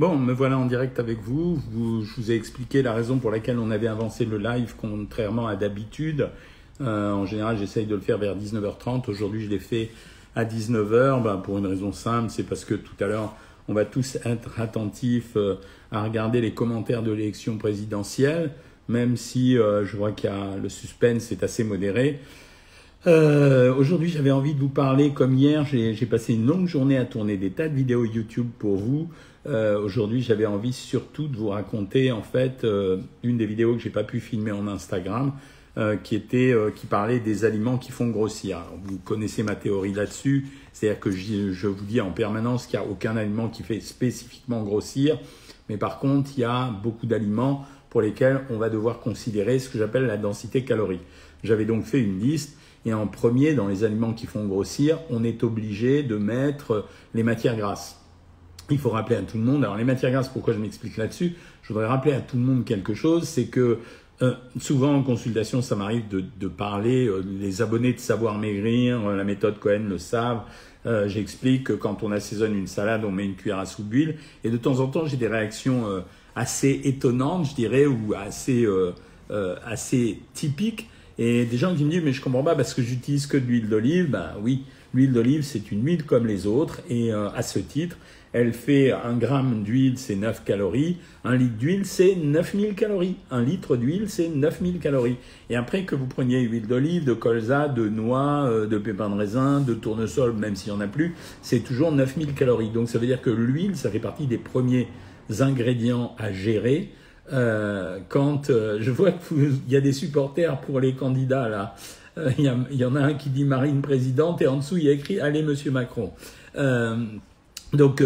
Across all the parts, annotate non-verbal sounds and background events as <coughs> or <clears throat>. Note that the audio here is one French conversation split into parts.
Bon, me voilà en direct avec vous. Je vous ai expliqué la raison pour laquelle on avait avancé le live contrairement à d'habitude. Euh, en général, j'essaye de le faire vers 19h30. Aujourd'hui, je l'ai fait à 19h ben, pour une raison simple, c'est parce que tout à l'heure, on va tous être attentifs euh, à regarder les commentaires de l'élection présidentielle, même si euh, je vois qu'il y a le suspense est assez modéré. Euh, aujourd'hui, j'avais envie de vous parler, comme hier, j'ai passé une longue journée à tourner des tas de vidéos YouTube pour vous. Euh, aujourd'hui, j'avais envie surtout de vous raconter, en fait, euh, une des vidéos que j'ai pas pu filmer en Instagram, qui était, qui parlait des aliments qui font grossir. vous connaissez ma théorie là-dessus, c'est-à-dire que je, je, vous dis en permanence qu'il n'y a aucun aliment qui fait spécifiquement grossir, mais par contre, il y a beaucoup d'aliments pour lesquels on va devoir considérer ce que j'appelle la densité calorique. J'avais donc fait une liste et en premier, dans les aliments qui font grossir, on est obligé de mettre les matières grasses. Il faut rappeler à tout le monde, alors les matières grasses, pourquoi je m'explique là-dessus? Je voudrais rappeler à tout le monde quelque chose, c'est que euh, souvent en consultation, ça m'arrive de, parler, euh, les abonnés de Savoir Maigrir, euh, la méthode Cohen le savent, j'explique que quand on assaisonne une salade, on met une cuillère à soupe d'huile, et de temps en temps, j'ai des réactions assez étonnantes, je dirais, ou assez, assez typiques, et des gens qui me disent, mais je comprends pas parce que j'utilise que de l'huile d'olive. Ben oui, l'huile d'olive, c'est une huile comme les autres. Et euh, à ce titre, elle fait un gramme d'huile, c'est 9 calories. Un litre d'huile, c'est 9000 calories. Un litre d'huile, c'est 9000 calories. Et après que vous preniez huile d'olive, de colza, de noix, euh, de pépins de raisin, de tournesol, même s'il n'y en a plus, c'est toujours 9000 calories. Donc ça veut dire que l'huile, ça fait partie des premiers ingrédients à gérer euh, quand euh, je vois qu'il y a des supporters pour les candidats là, euh, il y, en a un qui dit Marine présidente et en dessous il y a écrit Allez Monsieur Macron. donc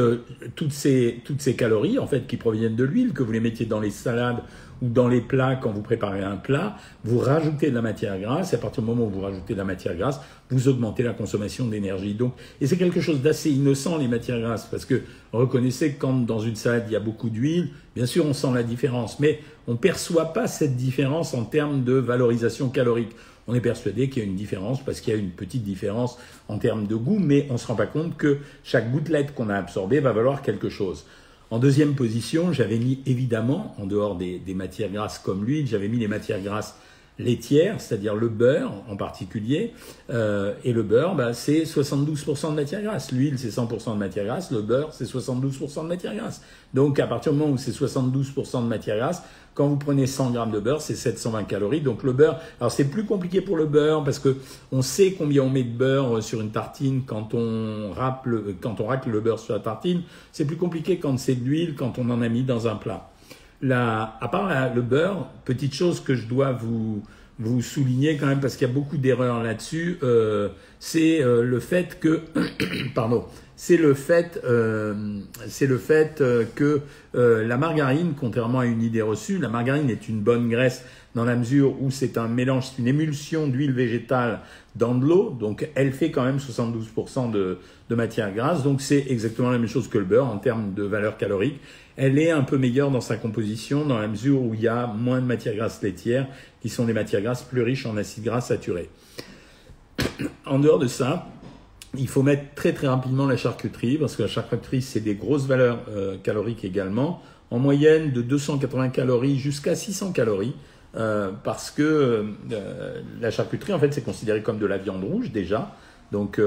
toutes ces toutes ces calories en fait qui proviennent de l'huile que vous les mettiez dans les salades ou dans les plats, quand vous préparez un plat, vous rajoutez de la matière grasse, et à partir du moment où vous rajoutez de la matière grasse, vous augmentez la consommation d'énergie. Donc, et c'est quelque chose d'assez innocent, les matières grasses, parce que reconnaissez que quand dans une salade il y a beaucoup d'huile, bien sûr on sent la différence, mais on ne perçoit pas cette différence en termes de valorisation calorique. On est persuadé qu'il y a une différence parce qu'il y a une petite différence en termes de goût, mais on ne se rend pas compte que chaque gouttelette qu'on a absorbée va valoir quelque chose. En deuxième position, j'avais mis évidemment, en dehors des, matières grasses comme l'huile, j'avais mis les matières grasses laitières, c'est-à-dire le beurre en particulier. Euh, et le beurre, bah, c'est 72% de matière grasse. L'huile, c'est 100% de matière grasse. Le beurre, c'est 72% de matière grasse. Donc, à partir du moment où c'est 72% de matière grasse, quand vous prenez 100 grammes de beurre, c'est 720 calories. Donc le beurre, alors c'est plus compliqué pour le beurre parce que on sait combien on met de beurre sur une tartine quand on râpe le, quand on racle le beurre sur la tartine. C'est plus compliqué quand c'est de l'huile, quand on en a mis dans un plat. Là, à part le beurre, petite chose que je dois vous souligner quand même parce qu'il y a beaucoup d'erreurs là-dessus, euh, c'est euh, le fait que, <coughs> pardon, c'est le fait, euh, c'est le fait euh, que euh, la margarine, contrairement à une idée reçue, la margarine est une bonne graisse dans la mesure où c'est un mélange, c'est une émulsion d'huile végétale dans de l'eau, donc elle fait quand même 72% de, de matière grasse, donc c'est exactement la même chose que le beurre en termes de valeur calorique. Elle est un peu meilleure dans sa composition dans la mesure où il y a moins de matières grasses laitières qui sont des matières grasses plus riches en acides gras saturés. En dehors de ça, il faut mettre très très rapidement la charcuterie, parce que la charcuterie, c'est des grosses valeurs euh, caloriques également, en moyenne de 280 calories jusqu'à 600 calories, euh, parce que euh, la charcuterie, en fait, c'est considéré comme de la viande rouge déjà. Donc,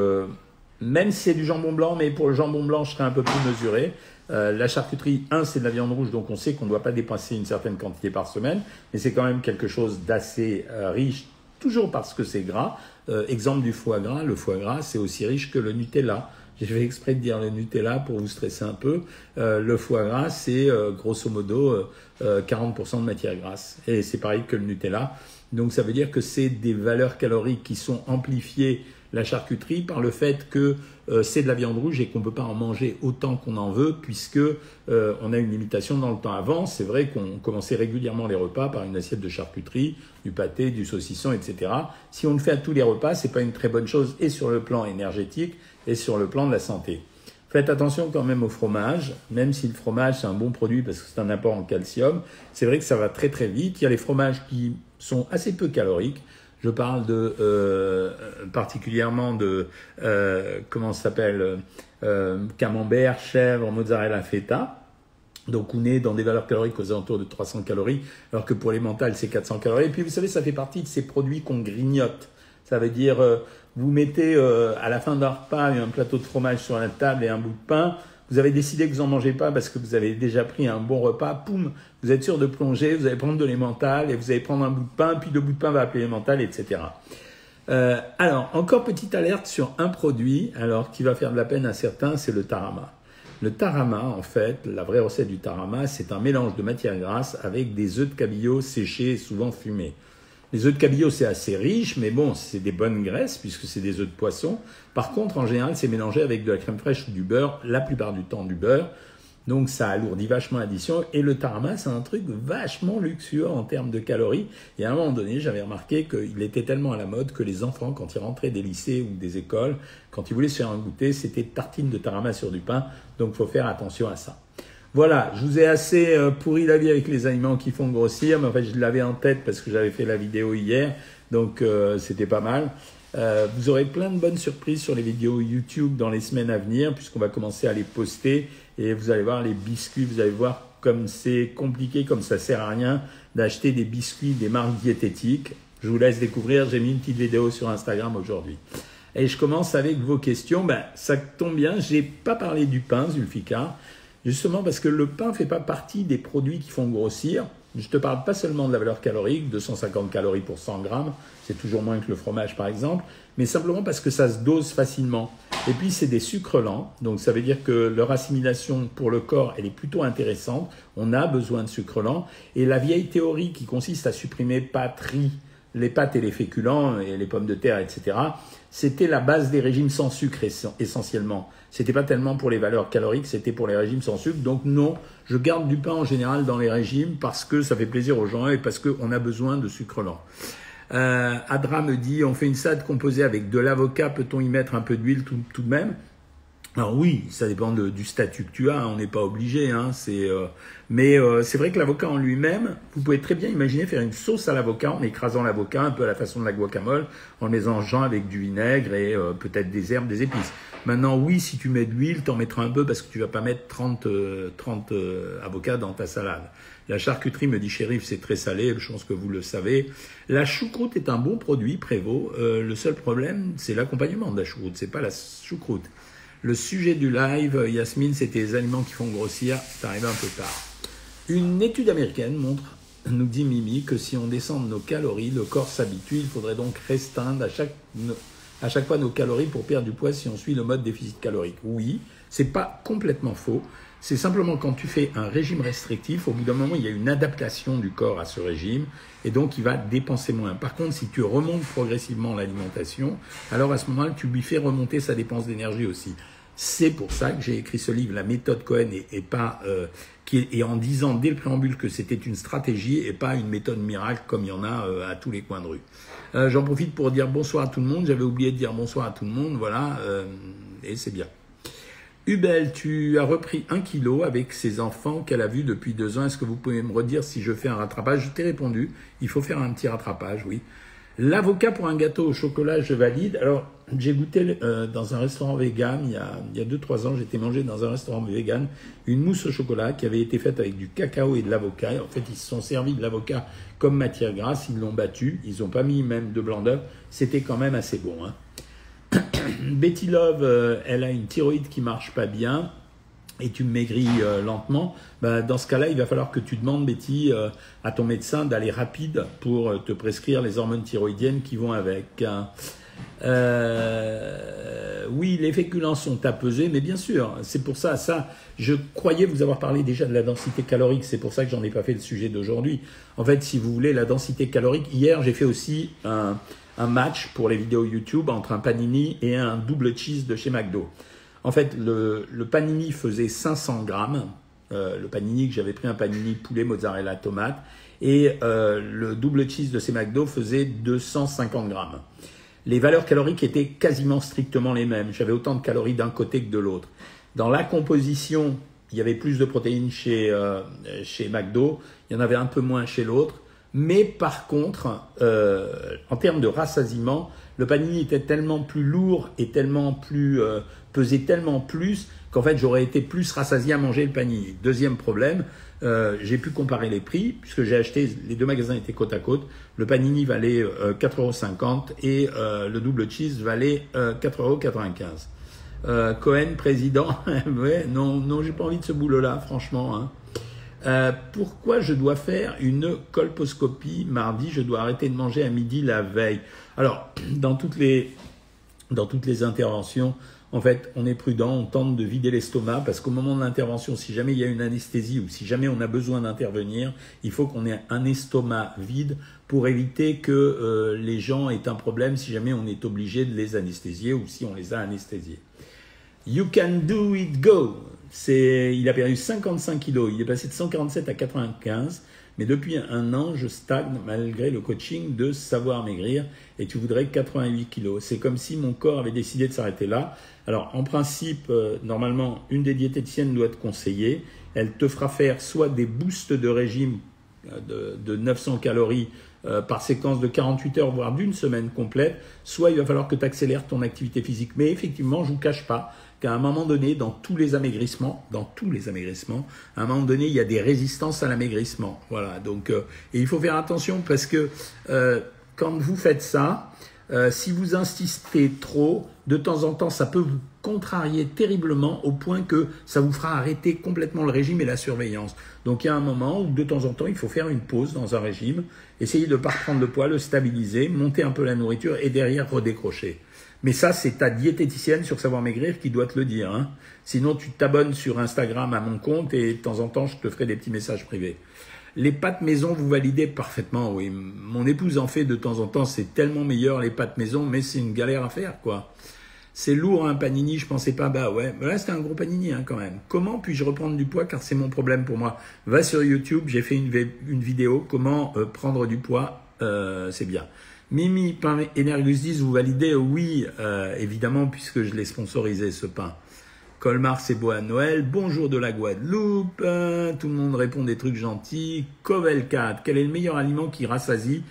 même si c'est du jambon blanc, mais pour le jambon blanc, je serais un peu plus mesuré. La charcuterie, un, c'est de la viande rouge, donc on sait qu'on ne doit pas dépasser une certaine quantité par semaine, mais c'est quand même quelque chose d'assez riche, toujours parce que c'est gras. Euh, exemple du foie gras, le foie gras c'est aussi riche que le Nutella. J'ai fait exprès de dire le Nutella pour vous stresser un peu. Euh, le foie gras c'est euh, grosso modo 40% de matière grasse. Et c'est pareil que le Nutella. Donc ça veut dire que c'est des valeurs caloriques qui sont amplifiées la charcuterie par le fait que euh, c'est de la viande rouge et qu'on ne peut pas en manger autant qu'on en veut puisque euh, on a une limitation dans le temps. Avant, c'est vrai qu'on commençait régulièrement les repas par une assiette de charcuterie, du pâté, du saucisson, etc. Si on le fait à tous les repas, c'est pas une très bonne chose et sur le plan énergétique et sur le plan de la santé. Faites attention quand même au fromage, même si le fromage c'est un bon produit parce que c'est un apport en calcium. C'est vrai que ça va très très vite. Il y a les fromages qui sont assez peu caloriques. Je parle de euh, particulièrement de euh, comment ça s'appelle euh, camembert, chèvre, mozzarella feta. Donc on est dans des valeurs caloriques aux alentours de 300 calories, alors que pour les mentales c'est 400 calories. Et puis vous savez, ça fait partie de ces produits qu'on grignote. Ça veut dire, euh, vous mettez euh, à la fin d'un repas un plateau de fromage sur la table et un bout de pain. Vous avez décidé que vous n'en mangez pas parce que vous avez déjà pris un bon repas. Poum, vous êtes sûr de plonger, vous allez prendre de l'émental et vous allez prendre un bout de pain, puis le bout de pain va appeler l'émental, etc. Euh, alors, encore petite alerte sur un produit, alors qui va faire de la peine à certains, c'est le tarama. Le tarama, en fait, la vraie recette du tarama, c'est un mélange de matière grasse avec des œufs de cabillaud séchés et souvent fumés. Les œufs de cabillaud, c'est assez riche, mais bon, c'est des bonnes graisses puisque c'est des œufs de poisson. Par contre, en général, c'est mélangé avec de la crème fraîche ou du beurre, la plupart du temps du beurre. Donc ça alourdit vachement l'addition. Et le tarama, c'est un truc vachement luxueux en termes de calories. Et à un moment donné, j'avais remarqué qu'il était tellement à la mode que les enfants, quand ils rentraient des lycées ou des écoles, quand ils voulaient se faire un goûter, c'était tartine de tarama sur du pain. Donc faut faire attention à ça. Voilà, je vous ai assez euh, pourri la vie avec les aliments qui font grossir, mais en fait je l'avais en tête parce que j'avais fait la vidéo hier, donc euh, c'était pas mal. Euh, vous aurez plein de bonnes surprises sur les vidéos YouTube dans les semaines à venir, puisqu'on va commencer à les poster. Et vous allez voir les biscuits, vous allez voir comme c'est compliqué, comme ça sert à rien d'acheter des biscuits des marques diététiques. Je vous laisse découvrir, j'ai mis une petite vidéo sur Instagram aujourd'hui. Et je commence avec vos questions. Ben, ça tombe bien, j'ai pas parlé du pain, Zulfika. Justement parce que le pain ne fait pas partie des produits qui font grossir. Je te parle pas seulement de la valeur calorique, 250 calories pour 100 grammes, c'est toujours moins que le fromage par exemple, mais simplement parce que ça se dose facilement. Et puis c'est des sucres lents, donc ça veut dire que leur assimilation pour le corps, elle est plutôt intéressante. On a besoin de sucres lents. Et la vieille théorie qui consiste à supprimer pâtes, les pâtes et les féculents, et les pommes de terre, etc., c'était la base des régimes sans sucre essentiellement. C'était pas tellement pour les valeurs caloriques, c'était pour les régimes sans sucre. Donc non, je garde du pain en général dans les régimes parce que ça fait plaisir aux gens et parce qu'on a besoin de sucre lent. Euh, Adra me dit, on fait une salade composée avec de l'avocat, peut-on y mettre un peu d'huile tout, tout de même? Alors oui, ça dépend du statut que tu as, on n'est pas obligé. Hein, c'est, euh, mais euh, c'est vrai que l'avocat en lui-même, vous pouvez très bien imaginer faire une sauce à l'avocat en écrasant l'avocat un peu à la façon de la guacamole, en mélangeant avec du vinaigre et euh, peut-être des herbes, des épices. Maintenant, oui, si tu mets de l'huile, t'en mettras un peu parce que tu vas pas mettre 30, 30 avocats dans ta salade. La charcuterie, me dit shérif, c'est très salé, je pense que vous le savez. La choucroute est un bon produit, Prévost. le seul problème, c'est l'accompagnement de la choucroute, c'est pas la choucroute. Le sujet du live, Yasmine, c'était les aliments qui font grossir. C'est arrivé un peu tard. Une étude américaine montre, nous dit Mimi, que si on descend de nos calories, le corps s'habitue. Il faudrait donc restreindre à chaque, à chaque fois nos calories pour perdre du poids si on suit le mode déficit calorique. Oui, c'est pas complètement faux. C'est simplement quand tu fais un régime restrictif, au bout d'un moment, il y a une adaptation du corps à ce régime et donc il va dépenser moins. Par contre, si tu remontes progressivement l'alimentation, alors à ce moment-là, tu lui fais remonter sa dépense d'énergie aussi. C'est pour ça que j'ai écrit ce livre, La méthode Cohen, et, pas euh, et en disant dès le préambule que c'était une stratégie et pas une méthode miracle comme il y en a euh, à tous les coins de rue. Euh, j'en profite pour dire bonsoir à tout le monde. J'avais oublié de dire bonsoir à tout le monde, voilà, et c'est bien. Hubel, tu as repris un kilo avec ses enfants qu'elle a vus depuis deux ans. Est-ce que vous pouvez me redire si je fais un rattrapage? Je t'ai répondu. Il faut faire un petit rattrapage, oui. L'avocat pour un gâteau au chocolat, je valide. Alors, j'ai goûté euh, dans un restaurant vegan il y a, il y a deux, trois ans. J'étais mangé dans un restaurant vegan une mousse au chocolat qui avait été faite avec du cacao et de l'avocat. En fait, ils se sont servis de l'avocat comme matière grasse. Ils l'ont battu. Ils n'ont pas mis même de blanc d'œuf. C'était quand même assez bon. Hein. <coughs> Betty Love, euh, elle a une thyroïde qui marche pas bien et tu maigris euh, lentement, bah, dans ce cas-là, il va falloir que tu demandes, Betty, euh, à ton médecin d'aller rapide pour te prescrire les hormones thyroïdiennes qui vont avec. Hein. oui, les féculents sont à peser, mais bien sûr, c'est pour ça, ça, je croyais vous avoir parlé déjà de la densité calorique, c'est pour ça que j'en ai pas fait le sujet d'aujourd'hui. En fait, si vous voulez, la densité calorique, hier, j'ai fait aussi un, un match pour les vidéos YouTube entre un panini et un double cheese de chez McDo. En fait, le, panini faisait 500 grammes. Euh, le panini que j'avais pris un panini poulet mozzarella tomate et euh, le double cheese de chez McDo faisait 250 grammes. Les valeurs caloriques étaient quasiment strictement les mêmes. J'avais autant de calories d'un côté que de l'autre. Dans la composition, il y avait plus de protéines chez, euh, chez McDo, il y en avait un peu moins chez l'autre. Mais par contre, en termes de rassasiement, le panini était tellement plus lourd et tellement plus pesait tellement plus qu'en fait j'aurais été plus rassasié à manger le panini. Deuxième problème, euh, j'ai pu comparer les prix puisque j'ai acheté, les deux magasins étaient côte à côte. Le panini valait euh, 4,50€ et euh, le double cheese valait euh, 4,95€. Euh, Cohen, président, <laughs> ouais, non, non, j'ai pas envie de ce boulot-là, franchement. Hein. Pourquoi je dois faire une colposcopie mardi? Je dois arrêter de manger à midi la veille. Alors, <clears throat> dans toutes les, dans toutes les interventions, en fait, on est prudent, on tente de vider l'estomac parce qu'au moment de l'intervention, si jamais il y a une anesthésie ou si jamais on a besoin d'intervenir, il faut qu'on ait un estomac vide pour éviter que euh, les gens aient un problème si jamais on est obligé de les anesthésier ou si on les a anesthésiés. You can do it, go. Il a perdu 55 kilos. Il est passé de 147 à 95. Mais depuis un an, je stagne malgré le coaching de savoir maigrir. Et tu voudrais 88 kilos. C'est comme si mon corps avait décidé de s'arrêter là. Alors, en principe, euh, normalement, une des diététiciennes doit te conseiller. Elle te fera faire soit des boosts de régime euh, de, de 900 calories euh, par séquence de 48 heures, voire d'une semaine complète, soit il va falloir que tu accélères ton activité physique. Mais effectivement, je vous cache pas qu'à un moment donné, dans tous les amaigrissements, dans tous les amaigrissements, à un moment donné, il y a des résistances à l'amaigrissement. Voilà. Donc, euh, et il faut faire attention parce que euh, quand vous faites ça, euh, si vous insistez trop, de temps en temps, ça peut vous contrarier terriblement au point que ça vous fera arrêter complètement le régime et la surveillance. Donc il y a un moment où de temps en temps, il faut faire une pause dans un régime, essayer de ne pas reprendre le poids, le stabiliser, monter un peu la nourriture et derrière redécrocher. Mais ça, c'est ta diététicienne sur Savoir Maigrir qui doit te le dire. Hein. Sinon, tu t'abonnes sur Instagram à mon compte et de temps en temps, je te ferai des petits messages privés. Les pâtes maison, vous validez parfaitement, oui. Mon épouse en fait de temps en temps, c'est tellement meilleur les pâtes maison, mais c'est une galère à faire, quoi. C'est lourd un panini, je pensais pas, bah ouais. Mais là, c'était un gros panini hein, quand même. Comment puis-je reprendre du poids car c'est mon problème pour moi? Va sur YouTube, j'ai fait une, une, vidéo, comment euh, prendre du poids, euh, c'est bien. Mimi, pain Energus 10, vous validez Oui, euh, évidemment, puisque je l'ai sponsorisé ce pain. Colmar, c'est beau à Noël. Bonjour de la Guadeloupe. Euh, tout le monde répond des trucs gentils. Covel 4, quel est le meilleur aliment qui rassasie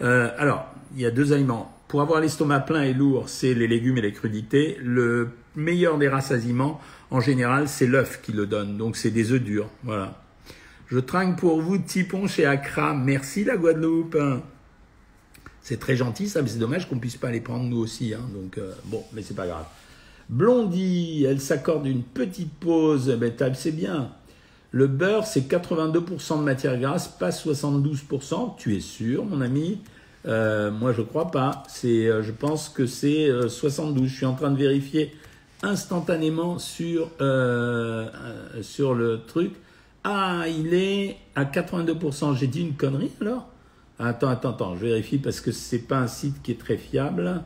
euh, Alors, il y a deux aliments. Pour avoir l'estomac plein et lourd, c'est les légumes et les crudités. Le meilleur des rassasiements, en général, c'est l'œuf qui le donne. Donc, c'est des œufs durs. Voilà. Je trinque pour vous, Tipon chez Accra. Merci la Guadeloupe. C'est très gentil, ça, mais c'est dommage qu'on puisse pas les prendre nous aussi. Hein. Donc, euh, bon, mais c'est pas grave. Blondie, elle s'accorde une petite pause. Ben, c'est bien. Le beurre, c'est 82% de matière grasse, pas 72%. Tu es sûr, mon ami? Euh, Moi, je crois pas. C'est, euh, je pense que c'est 72. Je suis en train de vérifier instantanément sur, sur le truc. Ah, il est à 82%. J'ai dit une connerie alors? Attends, attends, attends, je vérifie parce que ce n'est pas un site qui est très fiable.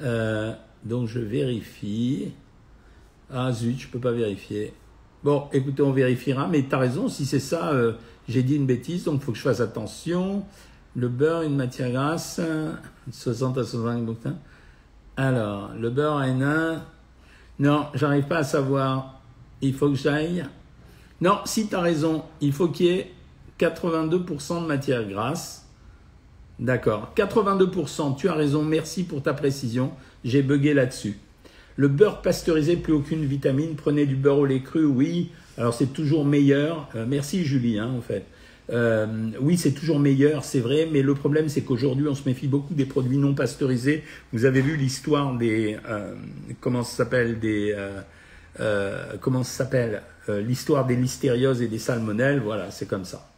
Euh, donc je vérifie. Ah zut, je ne peux pas vérifier. Bon, écoutez, on vérifiera, mais tu as raison, si c'est ça, euh, j'ai dit une bêtise, donc il faut que je fasse attention. Le beurre, une matière grasse, 60 à 65 bouquins. Alors, le beurre N1, non, j'arrive pas à savoir. Il faut que j'aille. Non, si tu as raison, il faut qu'il y ait 82% de matière grasse. D'accord. 82%, tu as raison, merci pour ta précision. J'ai bugué là-dessus. Le beurre pasteurisé, plus aucune vitamine. Prenez du beurre au lait cru, oui. Alors c'est toujours meilleur. Euh, merci Julie, hein, en fait. Euh, oui, c'est toujours meilleur, c'est vrai, mais le problème, c'est qu'aujourd'hui, on se méfie beaucoup des produits non pasteurisés. Vous avez vu l'histoire des, euh, comment ça s'appelle, des, comment ça s'appelle, l'histoire des listérioses et des salmonelles. Voilà, c'est comme ça.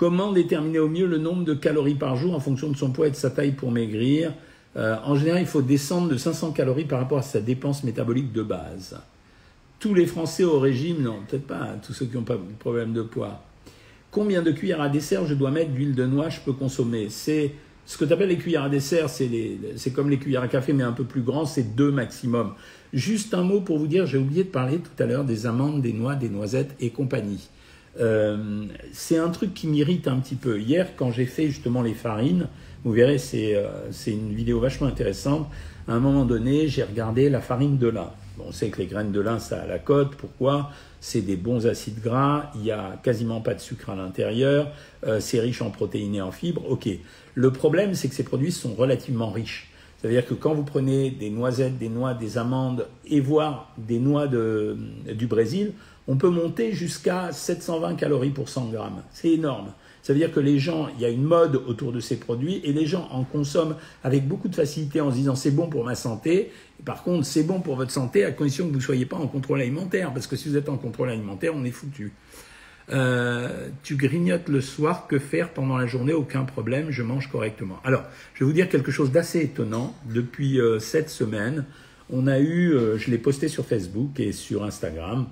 Comment déterminer au mieux le nombre de calories par jour en fonction de son poids et de sa taille pour maigrir euh, En général, il faut descendre de 500 calories par rapport à sa dépense métabolique de base. Tous les Français au régime, non, peut-être pas, hein, tous ceux qui n'ont pas de problème de poids. Combien de cuillères à dessert je dois mettre d'huile de noix je peux consommer? C'est ce que tu appelles les cuillères à dessert, c'est comme les cuillères à café, mais un peu plus grand, c'est deux maximum. Juste un mot pour vous dire, j'ai oublié de parler tout à l'heure des amandes, des noix, des noisettes et compagnie. Euh, c'est un truc qui m'irrite un petit peu. Hier, quand j'ai fait justement les farines, vous verrez, c'est euh, une vidéo vachement intéressante. À un moment donné, j'ai regardé la farine de lin. On sait que les graines de lin, ça a la cote. Pourquoi? C'est des bons acides gras. Il y a quasiment pas de sucre à l'intérieur. Euh, c'est riche en protéines et en fibres. Ok. Le problème, c'est que ces produits sont relativement riches. C'est-à-dire que quand vous prenez des noisettes, des noix, des amandes et voire des noix de, du Brésil, on peut monter jusqu'à 720 calories pour 100 grammes. C'est énorme. Ça veut dire que les gens, il y a une mode autour de ces produits et les gens en consomment avec beaucoup de facilité en se disant c'est bon pour ma santé. par contre, c'est bon pour votre santé à condition que vous ne soyez pas en contrôle alimentaire. Parce que si vous êtes en contrôle alimentaire, on est foutu. Euh, tu grignotes le soir, que faire pendant la journée? Aucun problème, je mange correctement. Alors, je vais vous dire quelque chose d'assez étonnant. Depuis euh, cette semaine, on a eu, euh, je l'ai posté sur Facebook et sur Instagram,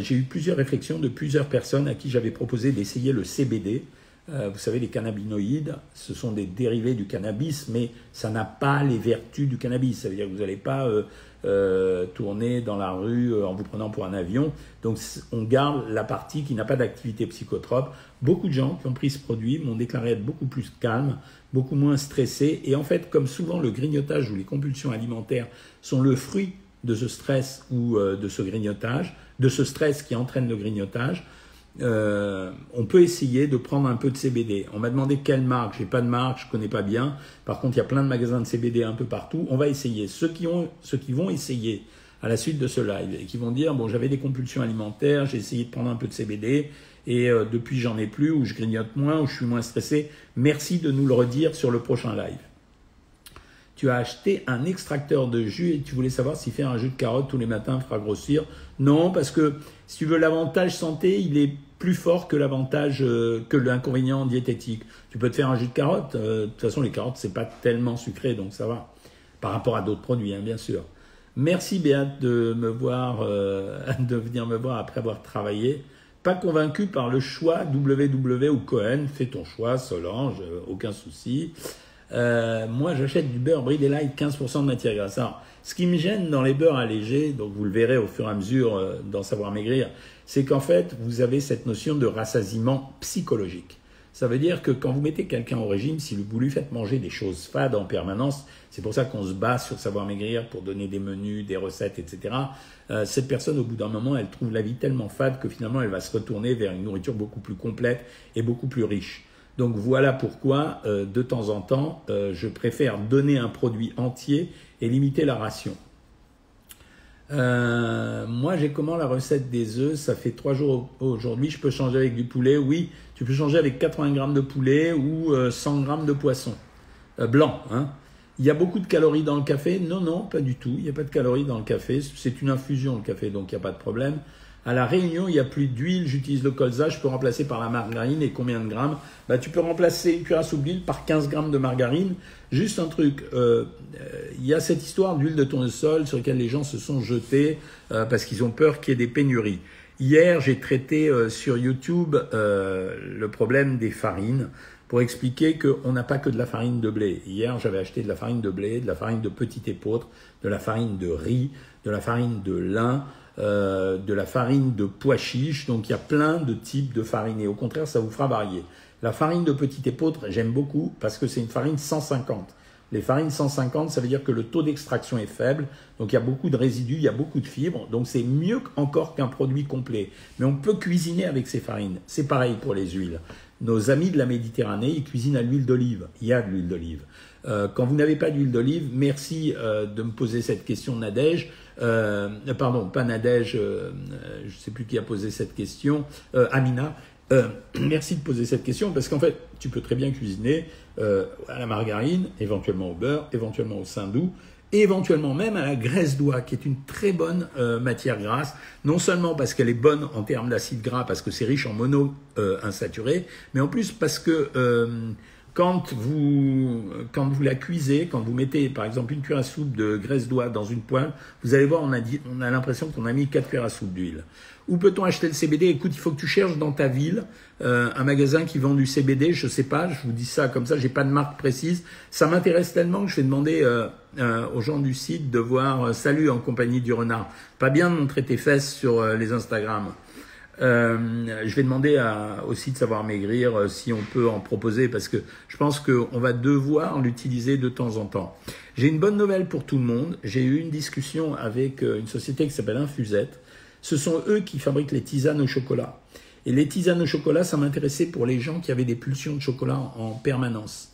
j'ai eu plusieurs réflexions de plusieurs personnes à qui j'avais proposé d'essayer le CBD. vous savez, les cannabinoïdes, ce sont des dérivés du cannabis, mais ça n'a pas les vertus du cannabis. Ça veut dire que vous n'allez pas euh, tourner dans la rue euh, en vous prenant pour un avion. Donc on garde la partie qui n'a pas d'activité psychotrope. Beaucoup de gens qui ont pris ce produit m'ont déclaré être beaucoup plus calmes, beaucoup moins stressés. Et en fait, comme souvent le grignotage ou les compulsions alimentaires sont le fruit de ce stress ou euh, de ce grignotage, de ce stress qui entraîne le grignotage, euh, on peut essayer de prendre un peu de CBD. On m'a demandé quelle marque. J'ai pas de marque, je connais pas bien. Par contre, il y a plein de magasins de CBD un peu partout. On va essayer. Ceux qui ont, ceux qui vont essayer à la suite de ce live et qui vont dire bon, j'avais des compulsions alimentaires, j'ai essayé de prendre un peu de CBD et euh, depuis j'en ai plus ou je grignote moins ou je suis moins stressé. Merci de nous le redire sur le prochain live. Tu as acheté un extracteur de jus et tu voulais savoir si faire un jus de carotte tous les matins fera grossir. Non, parce que si tu veux l'avantage santé, il est plus fort que l'avantage euh, que l'inconvénient diététique. Tu peux te faire un jus de carotte. Euh, de toute façon, les carottes c'est pas tellement sucré, donc ça va. Par rapport à d'autres produits, hein, bien sûr. Merci Béate de me voir, euh, <laughs> de venir me voir après avoir travaillé. Pas convaincu par le choix WW ou Cohen. Fais ton choix, Solange, aucun souci. Moi, j'achète du beurre Brie Light, 15% de matière grasse. Ce qui me gêne dans les beurres allégés, donc vous le verrez au fur et à mesure euh, dans Savoir Maigrir, c'est qu'en fait, vous avez cette notion de rassasiement psychologique. Ça veut dire que quand vous mettez quelqu'un au régime, si vous lui faites manger des choses fades en permanence, c'est pour ça qu'on se bat sur Savoir Maigrir pour donner des menus, des recettes, etc. Euh, cette personne, au bout d'un moment, elle trouve la vie tellement fade que finalement, elle va se retourner vers une nourriture beaucoup plus complète et beaucoup plus riche. Donc voilà pourquoi, euh, de temps en temps, je préfère donner un produit entier et limiter la ration. Euh, moi, j'ai comment la recette des œufs? Ça fait trois jours aujourd'hui. Je peux changer avec du poulet? Oui, tu peux changer avec 80 grammes de poulet ou 100 euh, grammes de poisson euh, blanc. Hein. Il y a beaucoup de calories dans le café? Non, non, pas du tout. Il n'y a pas de calories dans le café. C'est une infusion le café, donc il n'y a pas de problème. À la Réunion, il n'y a plus d'huile, j'utilise le colza, je peux remplacer par la margarine et combien de grammes bah, Tu peux remplacer une cuillère à soupe d'huile par 15 grammes de margarine. Juste un truc, euh, il y a cette histoire d'huile de tournesol sur laquelle les gens se sont jetés euh, parce qu'ils ont peur qu'il y ait des pénuries. Hier, j'ai traité euh, sur YouTube le problème des farines pour expliquer qu'on n'a pas que de la farine de blé. Hier, j'avais acheté de la farine de blé, de la farine de petit épeautre, de la farine de riz, de la farine de lin, euh, de la farine de pois chiche. Donc il y a plein de types de farine et au contraire, ça vous fera varier. La farine de petit épeautre, j'aime beaucoup parce que c'est une farine 150. Les farines 150, ça veut dire que le taux d'extraction est faible, donc il y a beaucoup de résidus, il y a beaucoup de fibres, donc c'est mieux encore qu'un produit complet. Mais on peut cuisiner avec ces farines. C'est pareil pour les huiles. Nos amis de la Méditerranée, ils cuisinent à l'huile d'olive. Il y a de l'huile d'olive. Euh, quand vous n'avez pas d'huile d'olive, merci euh, de me poser cette question, Nadège. Euh, pardon, pas Nadège, euh, je ne sais plus qui a posé cette question, euh, Amina. <clears throat> merci de poser cette question parce qu'en fait, tu peux très bien cuisiner à la margarine, éventuellement au beurre, éventuellement au saindoux, et éventuellement même à la graisse d'oie, qui est une très bonne matière grasse, non seulement parce qu'elle est bonne en termes d'acide gras, parce que c'est riche en mono insaturé, mais en plus parce que quand vous, quand vous la cuisez, quand vous mettez par exemple une cuillère à soupe de graisse d'oie dans une poêle, vous allez voir, on a, on a l'impression qu'on a mis quatre cuillères à soupe d'huile. Où peut-on acheter le CBD Écoute, il faut que tu cherches dans ta ville euh, un magasin qui vend du CBD. Je sais pas, je vous dis ça comme ça, j'ai pas de marque précise. Ça m'intéresse tellement que je vais demander euh, euh, aux gens du site de voir Salut en compagnie du renard. Pas bien de montrer tes fesses sur les Instagram. Euh, je vais demander à, aussi de savoir maigrir euh, si on peut en proposer parce que je pense qu'on va devoir l'utiliser de temps en temps. J'ai une bonne nouvelle pour tout le monde. J'ai eu une discussion avec euh, une société qui s'appelle Infusette. Ce sont eux qui fabriquent les tisanes au chocolat. Et les tisanes au chocolat, ça m'intéressait pour les gens qui avaient des pulsions de chocolat en permanence.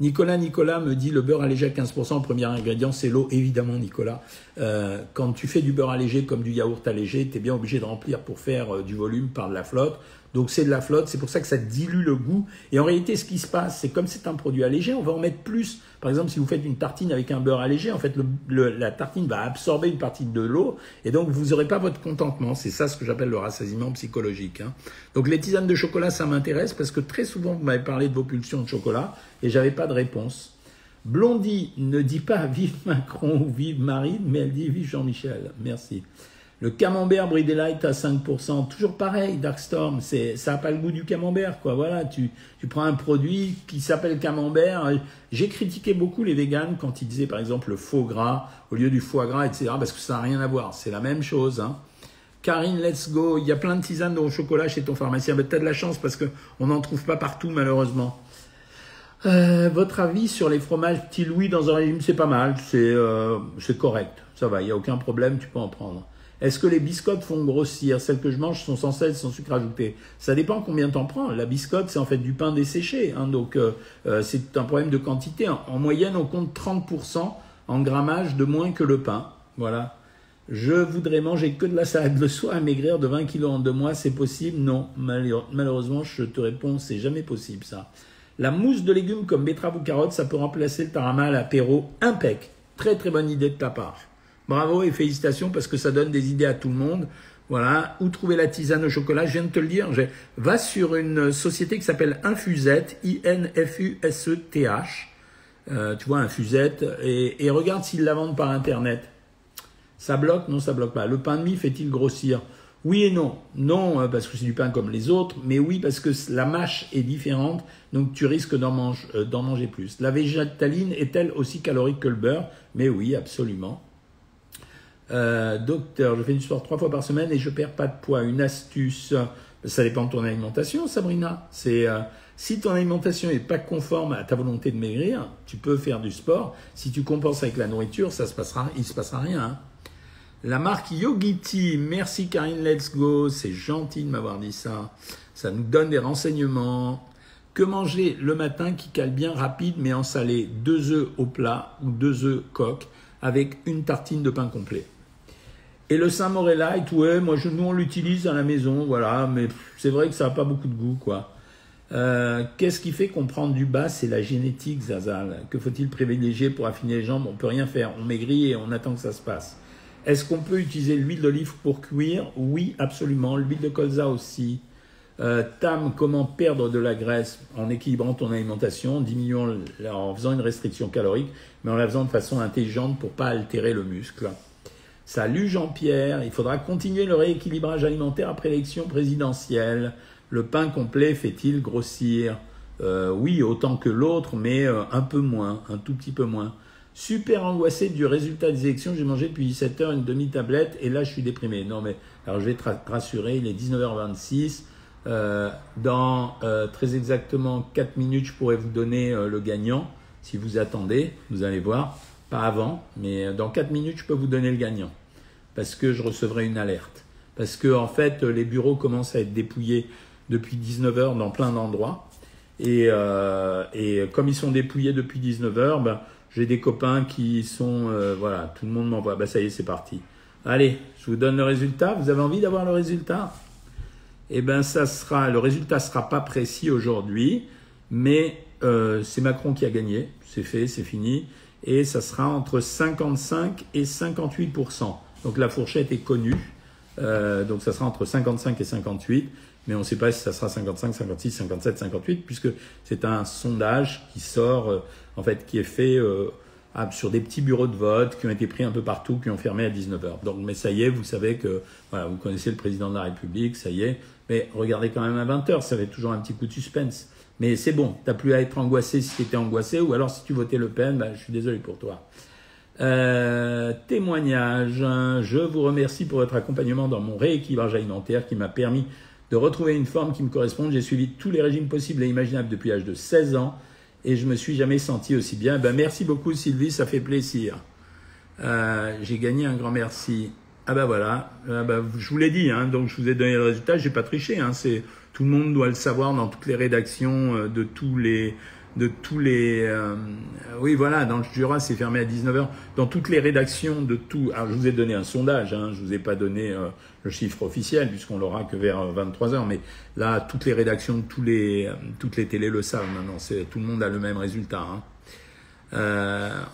Nicolas, Nicolas me dit le beurre allégé à 15%, le premier ingrédient c'est l'eau. Évidemment, Nicolas, euh, quand tu fais du beurre allégé comme du yaourt allégé, tu es bien obligé de remplir pour faire euh, du volume par de la flotte. Donc c'est de la flotte, c'est pour ça que ça dilue le goût. Et en réalité, ce qui se passe, c'est comme c'est un produit allégé, on va en mettre plus. Par exemple, si vous faites une tartine avec un beurre allégé, en fait, la tartine va absorber une partie de l'eau, et donc vous n'aurez pas votre contentement. C'est ça ce que j'appelle le rassasiement psychologique. Hein. Donc les tisanes de chocolat, ça m'intéresse parce que très souvent vous m'avez parlé de vos pulsions de chocolat et j'avais pas de réponse. Blondie ne dit pas <laughs> vive Macron ou vive Marine, mais elle dit vive Jean-Michel. Merci. Le camembert Bridé Light à 5%, toujours pareil, Darkstorm, c'est, ça n'a pas le goût du camembert, quoi. Voilà, tu, tu prends un produit qui s'appelle camembert. J'ai critiqué beaucoup les véganes quand ils disaient, par exemple, le faux gras au lieu du foie gras, etc., parce que ça n'a rien à voir. C'est la même chose, hein. Karine, let's go. Il y a plein de tisanes au chocolat chez ton pharmacien. Mais tu as de la chance parce qu'on n'en trouve pas partout, malheureusement. Euh, votre avis sur les fromages petit Louis dans un régime, c'est pas mal, c'est euh, correct, ça va, il n'y a aucun problème, tu peux en prendre. Est-ce que les biscottes font grossir Celles que je mange sont sans sel, sans sucre ajouté. Ça dépend combien t'en prends. La biscotte, c'est en fait du pain desséché. Hein, donc, euh, euh, c'est un problème de quantité. En, moyenne, on compte 30% en grammage de moins que le pain. Voilà. Je voudrais manger que de la salade le soir maigrir de 20 kg en deux mois. C'est possible? Non. Malheureusement, je te réponds, c'est jamais possible ça. La mousse de légumes comme betterave ou carotte, ça peut remplacer le tarama à l'apéro. Impec. Très très bonne idée de ta part. Bravo et félicitations parce que ça donne des idées à tout le monde. Voilà, où trouver la tisane au chocolat? Je viens de te le dire. Va sur une société qui s'appelle Infusette, I-N-F-U-S-E-T-H. Euh, tu vois, Infusette, et, regarde s'ils la vendent par Internet. Ça bloque? Non, ça bloque pas. Le pain de mie fait-il grossir? Oui et non. Non, euh, parce que c'est du pain comme les autres, mais oui, parce que la mâche est différente, donc tu risques d'en euh, manger plus. La végétaline est-elle aussi calorique que le beurre? Mais oui, absolument. Euh, docteur, je fais du sport trois fois par semaine et je perds pas de poids. Une astuce, ça dépend de ton alimentation, Sabrina. C'est euh, si ton alimentation n'est pas conforme à ta volonté de maigrir, tu peux faire du sport. Si tu compenses avec la nourriture, ça se passera, il se passera rien. Hein. La marque Yogiti, merci Karine Let's Go, c'est gentil de m'avoir dit ça. Ça nous donne des renseignements. Que manger le matin qui cale bien rapide mais en salé? Deux œufs au plat ou deux œufs coq avec une tartine de pain complet. Et le Saint-Morelite, ouais, moi, je, nous, on l'utilise à la maison, voilà, mais c'est vrai que ça n'a pas beaucoup de goût, quoi. Euh, qu'est-ce qui fait qu'on prend du bas? C'est la génétique, Zazal. Que faut-il privilégier pour affiner les jambes? On peut rien faire. On maigrit et on attend que ça se passe. Est-ce qu'on peut utiliser l'huile d'olive pour cuire? Oui, absolument. L'huile de colza aussi. Euh, Tam, comment perdre de la graisse? En équilibrant ton alimentation, diminuant, en faisant une restriction calorique, mais en la faisant de façon intelligente pour pas altérer le muscle. Salut Jean-Pierre, il faudra continuer le rééquilibrage alimentaire après l'élection présidentielle. Le pain complet fait-il grossir? Euh, Oui, autant que l'autre, mais euh, un peu moins, un tout petit peu moins. Super angoissé du résultat des élections, j'ai mangé depuis 17 heures une demi-tablette et là je suis déprimé. Non mais, alors je vais te rassurer, il est 19h26. Euh, dans très exactement 4 minutes, je pourrais vous donner le gagnant. Si vous attendez, vous allez voir. Pas avant, mais dans 4 minutes, je peux vous donner le gagnant parce que je recevrai une alerte. Parce que, en fait, les bureaux commencent à être dépouillés depuis 19h dans plein d'endroits. Et, euh, et, comme ils sont dépouillés depuis 19h, ben, j'ai des copains qui sont. Euh, voilà, tout le monde m'envoie. Ben, ça y est, c'est parti. Allez, je vous donne le résultat. Vous avez envie d'avoir le résultat? Eh bien, ça sera. Le résultat ne sera pas précis aujourd'hui, mais euh, c'est Macron qui a gagné. C'est fait, c'est fini. Et ça sera entre 55 et 58 donc la fourchette est connue. Euh, donc ça sera entre 55 et 58, mais on ne sait pas si ça sera 55, 56, 57, 58, puisque c'est un sondage qui sort, euh, en fait, qui est fait euh, sur des petits bureaux de vote qui ont été pris un peu partout, qui ont fermé à 19h. Donc, mais ça y est, vous savez que, voilà, vous connaissez le président de la République, ça y est. Mais regardez quand même à 20h, ça fait toujours un petit coup de suspense. Mais c'est bon, tu n'as plus à être angoissé si tu étais angoissé, ou alors si tu votais Le Pen, bah, je suis désolé pour toi. Euh, témoignage. Je vous remercie pour votre accompagnement dans mon rééquilibrage alimentaire qui m'a permis de retrouver une forme qui me corresponde. J'ai suivi tous les régimes possibles et imaginables depuis l'âge de 16 ans et je me suis jamais senti aussi bien. Ben, merci beaucoup Sylvie, ça fait plaisir. Euh, j'ai gagné un grand merci. Ah ben voilà, ah ben, je vous l'ai dit, hein, donc je vous ai donné le résultat, j'ai pas triché. Hein, c'est tout le monde doit le savoir dans toutes les rédactions euh, de tous les de tous les... Euh, oui, voilà, dans le Jura, c'est fermé à 19h. Dans toutes les rédactions de tout... Alors, je vous ai donné un sondage, hein, je vous ai pas donné euh, le chiffre officiel, puisqu'on l'aura que vers 23h, euh, mais là, toutes les rédactions de tous les, toutes les télés le savent maintenant. Tout le monde a le même résultat. Hein.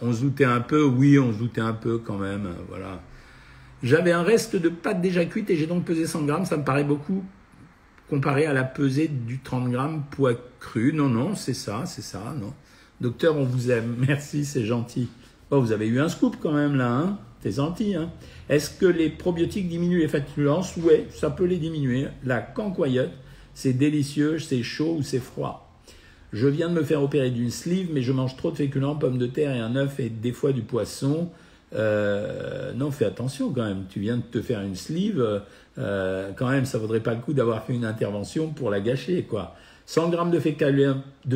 on se doutait un peu, oui, on se doutait un peu quand même, voilà. J'avais un reste de pâte déjà cuite et j'ai donc pesé 100 grammes, ça me paraît beaucoup comparé à la pesée du 30 grammes poids cru. Non, non, c'est ça, c'est ça, non. Docteur, on vous aime. <laughs> Merci, c'est gentil. Oh, vous avez eu un scoop quand même là, hein C'est gentil, hein Est-ce que les probiotiques diminuent les flatulences? Oui, ça peut les diminuer. La cancoyote, c'est délicieux, c'est chaud ou c'est froid. Je viens de me faire opérer d'une sleeve, mais je mange trop de féculents, pommes de terre et un œuf et des fois du poisson. Euh, non, fais attention quand même. Tu viens de te faire une sleeve. Euh, quand même, ça vaudrait pas le coup d'avoir fait une intervention pour la gâcher, quoi. 100 grammes de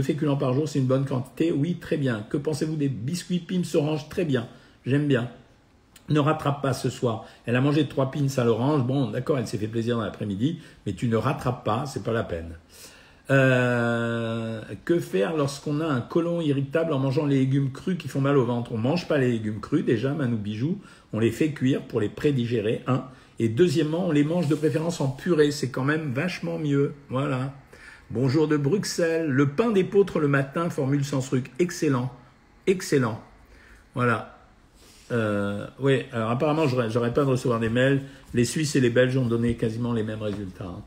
féculents, par jour, c'est une bonne quantité. Oui, très bien. Que pensez-vous des biscuits Pim's Orange Très bien. J'aime bien. Ne rattrape pas ce soir. Elle a mangé trois pins à l'orange. Bon, d'accord, elle s'est fait plaisir dans l'après-midi, mais tu ne rattrapes pas, c'est pas la peine. Euh, que faire lorsqu'on a un côlon irritable en mangeant les légumes crus qui font mal au ventre? On mange pas les légumes crus déjà, Manou Bijou. On les fait cuire pour les prédigérer, un. Et deuxièmement, on les mange de préférence en purée. C'est quand même vachement mieux. Voilà. Bonjour de Bruxelles. Le pain d'épeautre le matin, formule sans truc. Excellent. Excellent. Voilà. Euh, oui, alors apparemment, j'aurais pas de recevoir des mails. Les Suisses et les Belges ont donné quasiment les mêmes résultats. Hein.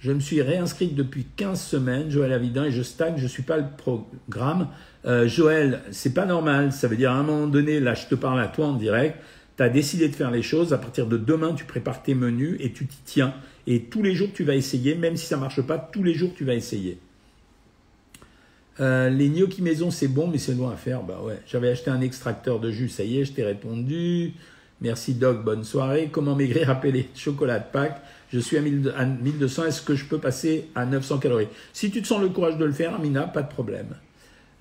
Je me suis réinscrite depuis 15 semaines, Joël Avidin, et je stagne, je ne suis pas le programme. Euh, Joël, c'est pas normal. Ça veut dire à un moment donné, là, je te parle à toi en direct. Tu as décidé de faire les choses. À partir de demain, tu prépares tes menus et tu t'y tiens. Et tous les jours, tu vas essayer, même si ça ne marche pas, tous les jours, tu vas essayer. Euh, les gnocchis maison, c'est bon, mais c'est loin à faire. Bah ouais, j'avais acheté un extracteur de jus, ça y est, je t'ai répondu. Merci Doc, bonne soirée. Comment maigrir appelé chocolat de Pâques? Je suis à 1200, est-ce que je peux passer à 900 calories? Si tu te sens le courage de le faire, Amina, pas de problème.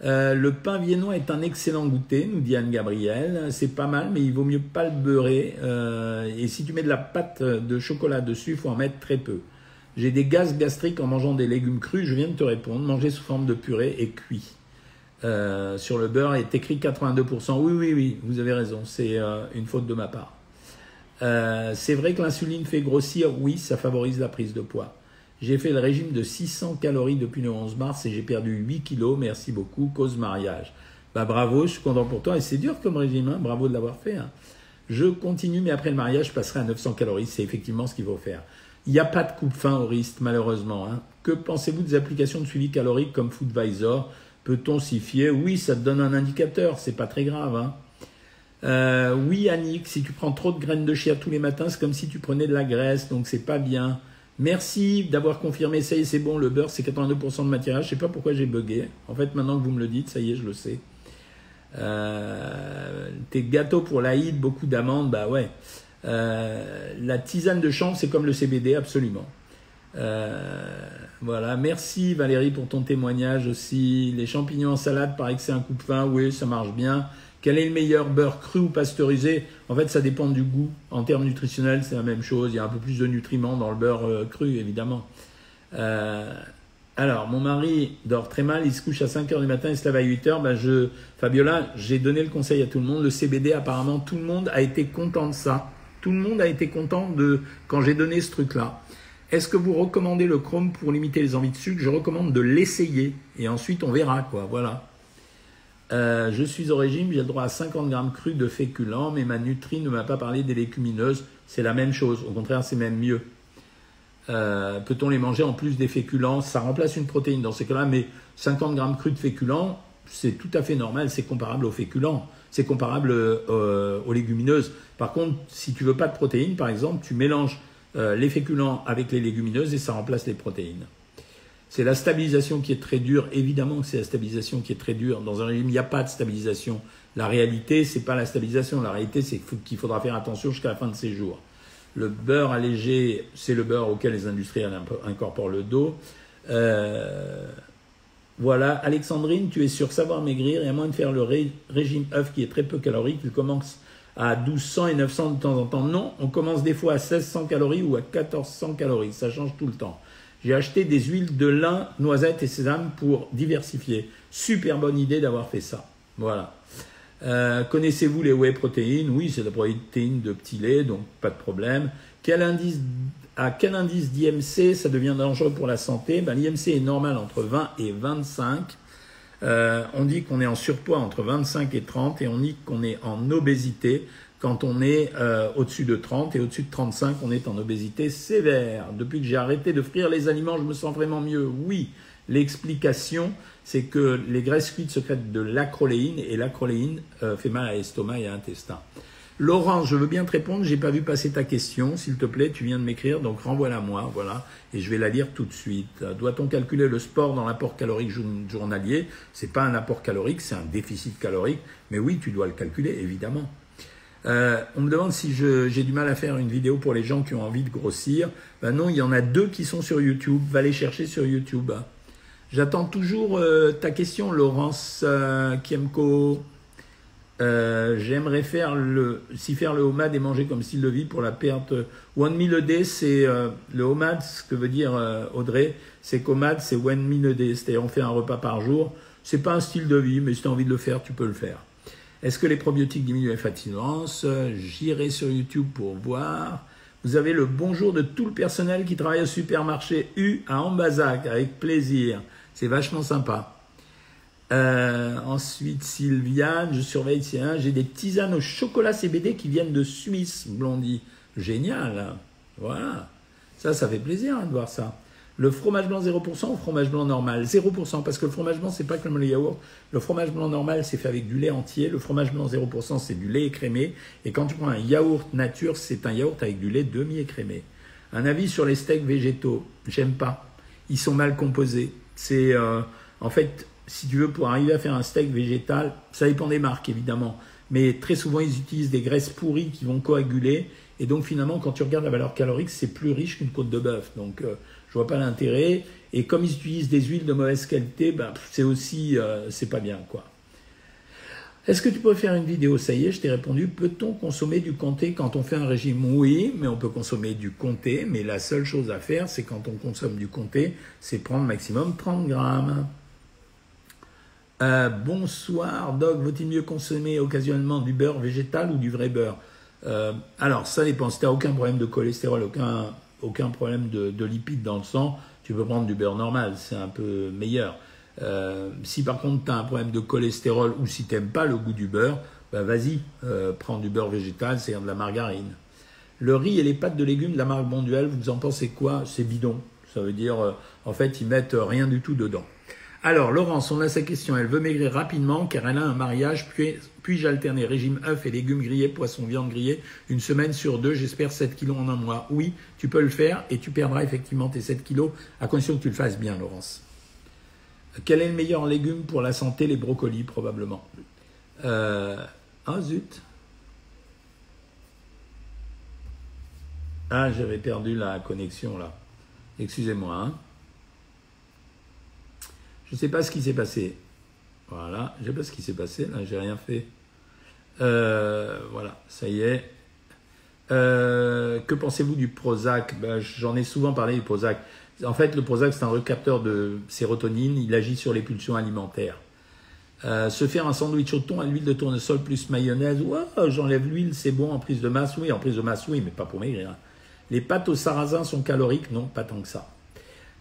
Euh, le pain viennois est un excellent goûter, nous dit Anne Gabriel. C'est pas mal, mais il vaut mieux pas le beurrer. Euh, et si tu mets de la pâte de chocolat dessus, il faut en mettre très peu. J'ai des gaz gastriques en mangeant des légumes crus. Je viens de te répondre. Manger sous forme de purée et cuit. Euh, sur le beurre est écrit 82%. Oui, oui, oui, vous avez raison. C'est une faute de ma part. C'est vrai que l'insuline fait grossir, oui, ça favorise la prise de poids. J'ai fait le régime de 600 calories depuis le 11 mars et j'ai perdu 8 kilos, merci beaucoup, cause mariage. Bah bravo, je suis content pour toi et c'est dur comme régime, hein, bravo de l'avoir fait. Hein. Je continue, mais après le mariage, je passerai à 900 calories, c'est effectivement ce qu'il faut faire. Il n'y a pas de coupe-fin au risque, malheureusement. Hein. Que pensez-vous des applications de suivi calorique comme Foodvisor? Peut-on s'y fier? Oui, ça te donne un indicateur, c'est pas très grave. Euh, oui, Annick, si tu prends trop de graines de chia tous les matins, c'est comme si tu prenais de la graisse, donc c'est pas bien. Merci d'avoir confirmé, ça y est, c'est bon, le beurre c'est 82% de matière. Je sais pas pourquoi j'ai bugué. En fait, maintenant que vous me le dites, ça y est, je le sais. Euh, tes gâteaux pour l'Aïd, beaucoup d'amandes, bah ouais. Euh, la tisane de chanvre, c'est comme le CBD, absolument. Euh, voilà, merci Valérie pour ton témoignage aussi. Les champignons en salade, pareil que c'est un coup de fin, oui, ça marche bien. Quel est le meilleur beurre cru ou pasteurisé? En fait, ça dépend du goût. En termes nutritionnels, c'est la même chose. Il y a un peu plus de nutriments dans le beurre euh, cru, évidemment. Euh, alors, mon mari dort très mal, il se couche à 5 h du matin, il se lève à 8 h. Ben je, Fabiola, j'ai donné le conseil à tout le monde. Le CBD, apparemment, tout le monde a été content de ça. Tout le monde a été content de quand j'ai donné ce truc-là. Est-ce que vous recommandez le chrome pour limiter les envies de sucre? Je recommande de l'essayer et ensuite on verra quoi. Voilà. Euh, je suis au régime, j'ai le droit à 50 grammes crus de féculents, mais ma nutrie ne m'a pas parlé des légumineuses. C'est la même chose. Au contraire, c'est même mieux. Euh, peut-on les manger en plus des féculents? Ça remplace une protéine dans ces cas-là, mais 50 grammes crus de féculents, c'est tout à fait normal. C'est comparable aux féculents. C'est comparable euh, aux légumineuses. Par contre, si tu veux pas de protéines, par exemple, tu mélanges les féculents avec les légumineuses et ça remplace les protéines. C'est la stabilisation qui est très dure. Évidemment que c'est la stabilisation qui est très dure. Dans un régime, il n'y a pas de stabilisation. La réalité, c'est pas la stabilisation. La réalité, c'est qu'il faudra faire attention jusqu'à la fin de ses jours. Le beurre allégé, c'est le beurre auquel les industriels incorporent le dos. Euh, voilà, Alexandrine, tu es sur Savoir Maigrir et à moins de faire le régime œuf qui est très peu calorique, tu commences à 1200 et 900 de temps en temps. Non, on commence des fois à 1600 calories ou à 1400 calories. Ça change tout le temps. J'ai acheté des huiles de lin, noisettes et sésame pour diversifier. Super bonne idée d'avoir fait ça. Voilà. Euh, connaissez-vous les whey protéines? Oui, c'est la protéine de petit lait, donc pas de problème. Quel indice, à quel indice d'IMC ça devient dangereux pour la santé? Ben, L'IMC est normal entre 20 et 25. Euh, on dit qu'on est en surpoids entre 25 et 30 et on dit qu'on est en obésité quand on est euh, au-dessus de 30 et au-dessus de 35, on est en obésité sévère. Depuis que j'ai arrêté de frire les aliments, je me sens vraiment mieux. Oui, l'explication, c'est que les graisses cuites secrètent de l'acroléine et l'acroléine euh, fait mal à l'estomac et à l'intestin. Laurent, je veux bien te répondre, j'ai pas vu passer ta question, s'il te plaît, tu viens de m'écrire, donc renvoie-la moi, voilà, et je vais la lire tout de suite. Doit-on calculer le sport dans l'apport calorique journalier? C'est pas un apport calorique, c'est un déficit calorique, mais oui, tu dois le calculer, évidemment. Euh, on me demande si j'ai du mal à faire une vidéo pour les gens qui ont envie de grossir. Ben non, il y en a deux qui sont sur YouTube. Va les chercher sur YouTube. J'attends toujours euh, ta question, Laurence euh, Kiemko. J'aimerais faire le, si faire le homad et manger comme style de vie pour la perte. One meal a day, c'est le homad. Ce que veut dire Audrey, c'est qu'homad, c'est one meal a day. C'est-à-dire on fait un repas par jour. C'est pas un style de vie, mais si tu as envie de le faire, tu peux le faire. Est-ce que les probiotiques diminuent la fatigance? J'irai sur YouTube pour voir. Vous avez le bonjour de tout le personnel qui travaille au supermarché U à Ambazac, avec plaisir. C'est vachement sympa. Euh, ensuite, Sylviane, je surveille j'ai des tisanes au chocolat CBD qui viennent de Suisse, Blondie. Génial. Voilà. Ça, ça fait plaisir hein, de voir ça. Le fromage blanc 0% ou fromage blanc normal? 0% parce que le fromage blanc c'est pas comme le yaourt. Le fromage blanc normal c'est fait avec du lait entier. Le fromage blanc 0% c'est du lait écrémé. Et quand tu prends un yaourt nature, c'est un yaourt avec du lait demi-écrémé. Un avis sur les steaks végétaux. J'aime pas. Ils sont mal composés. C'est euh, en fait, si tu veux, pour arriver à faire un steak végétal, ça dépend des marques évidemment. Mais très souvent, ils utilisent des graisses pourries qui vont coaguler. Et donc, finalement, quand tu regardes la valeur calorique, c'est plus riche qu'une côte de bœuf. Donc, euh, je vois pas l'intérêt. Et comme ils utilisent des huiles de mauvaise qualité, ben, c'est aussi, euh, c'est pas bien, quoi. Est-ce que tu peux faire une vidéo? Ça y est, je t'ai répondu. Peut-on consommer du comté quand on fait un régime? Oui, mais on peut consommer du comté. Mais la seule chose à faire, c'est quand on consomme du comté, c'est prendre maximum 30 grammes. Euh, bonsoir, Doc. Vaut-il mieux consommer occasionnellement du beurre végétal ou du vrai beurre? Euh, Alors, ça dépend. Si tu aucun problème de cholestérol, aucun aucun problème de, lipides dans le sang, tu peux prendre du beurre normal, c'est un peu meilleur. Euh, si par contre tu as un problème de cholestérol ou si tu n'aimes pas le goût du beurre, bah vas-y, euh, prends du beurre végétal, c'est-à-dire de la margarine. Le riz et les pâtes de légumes de la marque Bonduel, vous en pensez quoi? C'est bidon. Ça veut dire, euh, en fait, ils mettent rien du tout dedans. Alors, Laurence, on a sa question. Elle veut maigrir rapidement car elle a un mariage. Puis, puis-je alterner régime œufs et légumes grillés, poisson, viande grillée, une semaine sur deux, j'espère 7 kilos en un mois Oui, tu peux le faire et tu perdras effectivement tes 7 kilos à condition que tu le fasses bien, Laurence. Quel est le meilleur légume pour la santé Les brocolis, probablement. Euh, ah, zut. Ah, j'avais perdu la connexion là. Excusez-moi. Hein. Je ne sais pas ce qui s'est passé. Voilà, je ne sais pas ce qui s'est passé, là, j'ai rien fait. Euh, voilà, ça y est. Euh, que pensez-vous du Prozac? Ben, J'en ai souvent parlé du Prozac. En fait, le Prozac, c'est un recapteur de sérotonine, il agit sur les pulsions alimentaires. Euh, se faire un sandwich au thon à l'huile de tournesol plus mayonnaise, ouais, j'enlève l'huile, c'est bon en prise de masse, oui, en prise de masse, oui, mais pas pour maigrir. Les pâtes au sarrasin sont caloriques, non, pas tant que ça.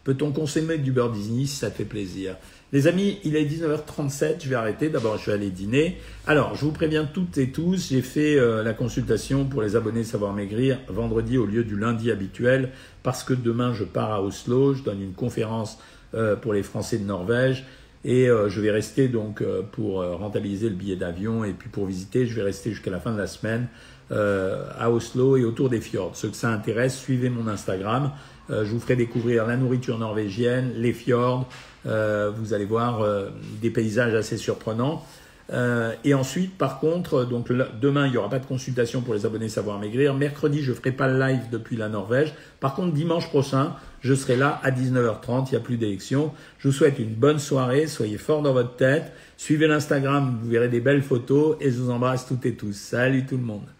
Peut-on consommer du beurre Disney si ça fait plaisir? Les amis, il est 19h37, je vais arrêter. D'abord, je vais aller dîner. Alors, je vous préviens toutes et tous, j'ai fait euh, la consultation pour les abonnés Savoir Maigrir vendredi au lieu du lundi habituel parce que demain, je pars à Oslo, je donne une conférence euh, pour les Français de Norvège. Et euh, je vais rester donc pour rentabiliser le billet d'avion et puis pour visiter, je vais rester jusqu'à la fin de la semaine à Oslo et autour des fjords. Ceux que ça intéresse, suivez mon Instagram. Euh, je vous ferai découvrir la nourriture norvégienne, les fjords. Euh, vous allez voir euh, des paysages assez surprenants. et ensuite, par contre, donc demain, il n'y aura pas de consultation pour les abonnés Savoir Maigrir. Mercredi, je ne ferai pas le live depuis la Norvège. Par contre, dimanche prochain, je serai là à 19h30. Il n'y a plus d'élection. Je vous souhaite une bonne soirée. Soyez forts dans votre tête. Suivez l'Instagram, vous verrez des belles photos. Et je vous embrasse toutes et tous. Salut tout le monde.